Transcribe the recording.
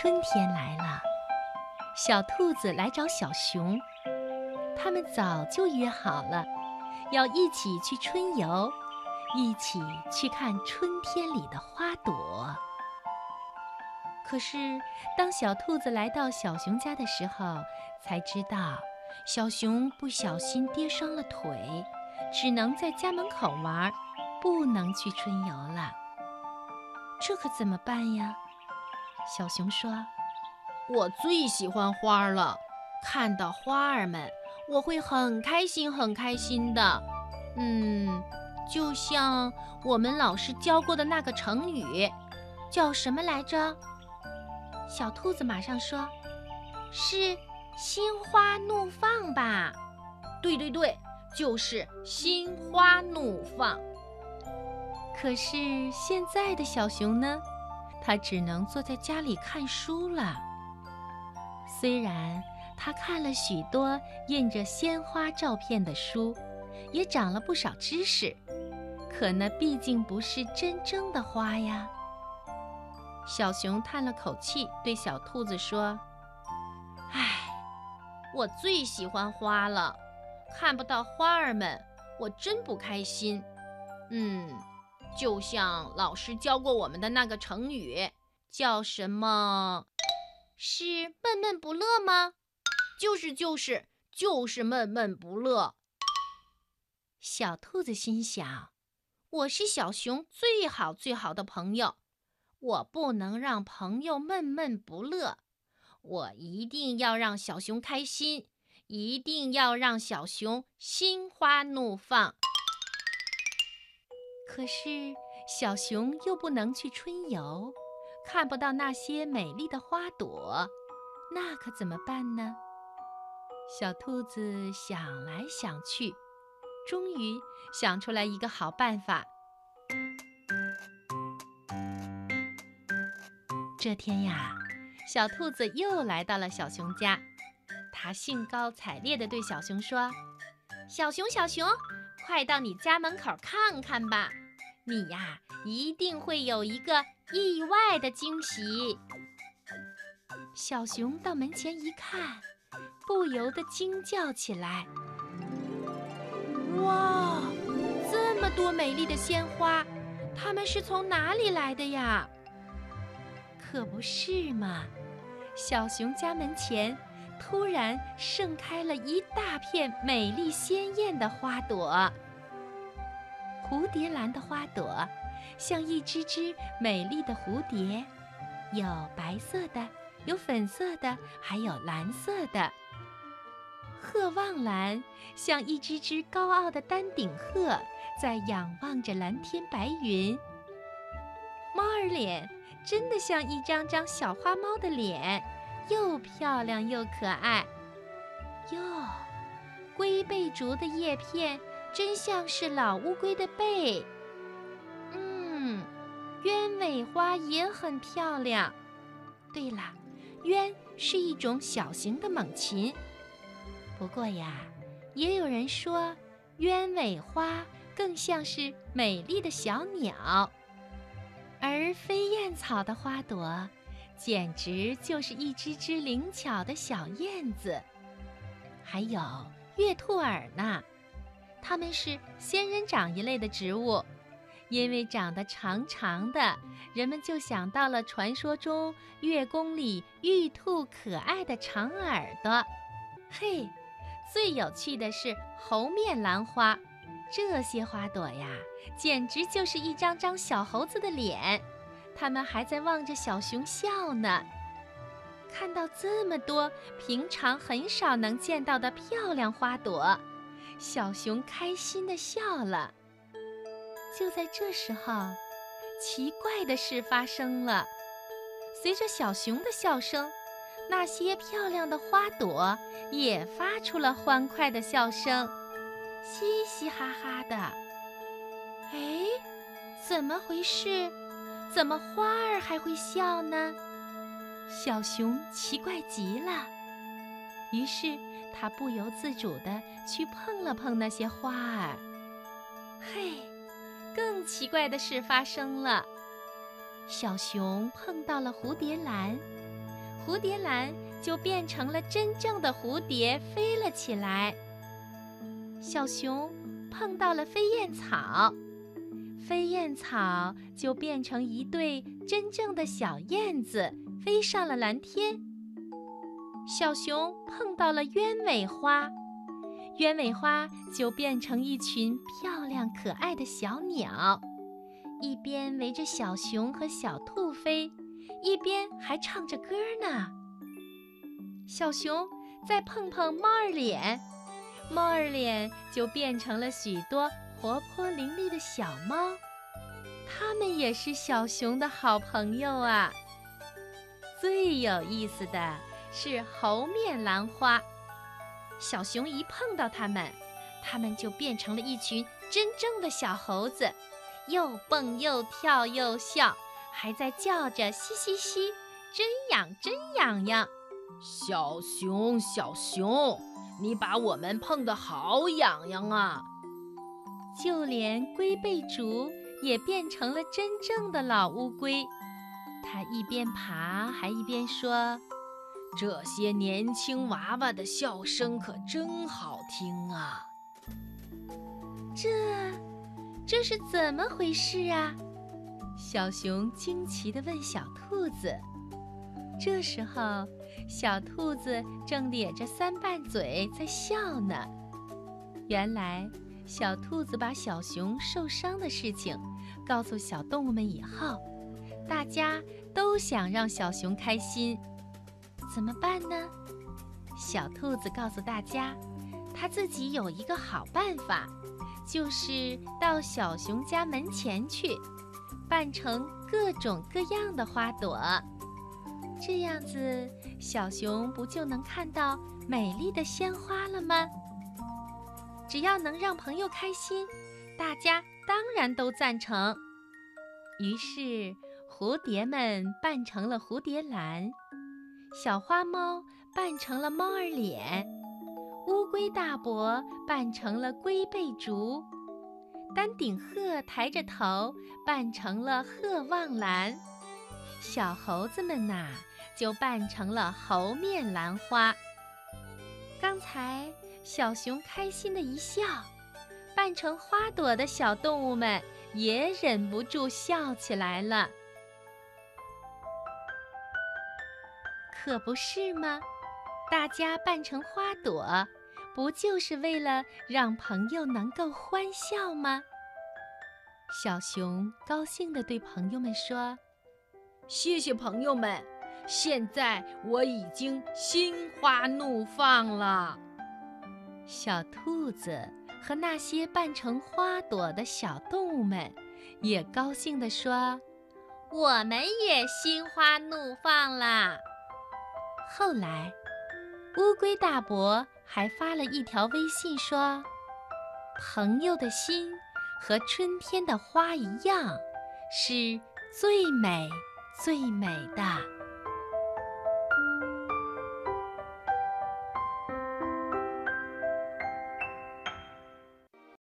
春天来了，小兔子来找小熊，他们早就约好了，要一起去春游，一起去看春天里的花朵。可是，当小兔子来到小熊家的时候，才知道小熊不小心跌伤了腿，只能在家门口玩，不能去春游了。这可怎么办呀？小熊说：“我最喜欢花了，看到花儿们，我会很开心，很开心的。嗯，就像我们老师教过的那个成语，叫什么来着？”小兔子马上说：“是心花怒放吧？对对对，就是心花怒放。可是现在的小熊呢，它只能坐在家里看书了。虽然它看了许多印着鲜花照片的书，也长了不少知识，可那毕竟不是真正的花呀。”小熊叹了口气，对小兔子说：“唉，我最喜欢花了，看不到花儿们，我真不开心。嗯，就像老师教过我们的那个成语，叫什么？是闷闷不乐吗？就是就是就是闷闷不乐。”小兔子心想：“我是小熊最好最好的朋友。”我不能让朋友闷闷不乐，我一定要让小熊开心，一定要让小熊心花怒放。可是小熊又不能去春游，看不到那些美丽的花朵，那可怎么办呢？小兔子想来想去，终于想出来一个好办法。这天呀，小兔子又来到了小熊家。它兴高采烈地对小熊说：“小熊，小熊，快到你家门口看看吧！你呀，一定会有一个意外的惊喜。”小熊到门前一看，不由得惊叫起来：“哇，这么多美丽的鲜花，它们是从哪里来的呀？”可不是嘛！小熊家门前突然盛开了一大片美丽鲜艳的花朵。蝴蝶兰的花朵像一只只美丽的蝴蝶，有白色的，有粉色的，还有蓝色的。鹤望兰像一只只高傲的丹顶鹤，在仰望着蓝天白云。猫儿脸。真的像一张张小花猫的脸，又漂亮又可爱。哟，龟背竹的叶片真像是老乌龟的背。嗯，鸢尾花也很漂亮。对了，鸢是一种小型的猛禽。不过呀，也有人说，鸢尾花更像是美丽的小鸟。而飞燕草的花朵，简直就是一只只灵巧的小燕子。还有月兔耳呢，它们是仙人掌一类的植物，因为长得长长的，人们就想到了传说中月宫里玉兔可爱的长耳朵。嘿，最有趣的是猴面兰花。这些花朵呀，简直就是一张张小猴子的脸，它们还在望着小熊笑呢。看到这么多平常很少能见到的漂亮花朵，小熊开心地笑了。就在这时候，奇怪的事发生了，随着小熊的笑声，那些漂亮的花朵也发出了欢快的笑声。嘻嘻哈哈的，哎，怎么回事？怎么花儿还会笑呢？小熊奇怪极了，于是他不由自主地去碰了碰那些花儿。嘿，更奇怪的事发生了，小熊碰到了蝴蝶兰，蝴蝶兰就变成了真正的蝴蝶，飞了起来。小熊碰到了飞燕草，飞燕草就变成一对真正的小燕子，飞上了蓝天。小熊碰到了鸢尾花，鸢尾花就变成一群漂亮可爱的小鸟，一边围着小熊和小兔飞，一边还唱着歌呢。小熊再碰碰猫儿脸。猫儿脸就变成了许多活泼伶俐的小猫，它们也是小熊的好朋友啊。最有意思的是猴面兰花，小熊一碰到它们，它们就变成了一群真正的小猴子，又蹦又跳又笑，还在叫着嘻嘻嘻，真痒真痒痒。小熊，小熊。你把我们碰得好痒痒啊！就连龟背竹也变成了真正的老乌龟，它一边爬还一边说：“这些年轻娃娃的笑声可真好听啊！”这，这是怎么回事啊？小熊惊奇地问小兔子。这时候，小兔子正咧着三瓣嘴在笑呢。原来，小兔子把小熊受伤的事情告诉小动物们以后，大家都想让小熊开心。怎么办呢？小兔子告诉大家，它自己有一个好办法，就是到小熊家门前去，扮成各种各样的花朵。这样子，小熊不就能看到美丽的鲜花了吗？只要能让朋友开心，大家当然都赞成。于是，蝴蝶们扮成了蝴蝶兰，小花猫扮成了猫儿脸，乌龟大伯扮成了龟背竹，丹顶鹤抬着头扮成了鹤望兰，小猴子们呐。就扮成了猴面兰花。刚才小熊开心的一笑，扮成花朵的小动物们也忍不住笑起来了。可不是吗？大家扮成花朵，不就是为了让朋友能够欢笑吗？小熊高兴地对朋友们说：“谢谢朋友们。”现在我已经心花怒放了。小兔子和那些扮成花朵的小动物们也高兴地说：“我们也心花怒放了。”后来，乌龟大伯还发了一条微信说：“朋友的心和春天的花一样，是最美最美的。”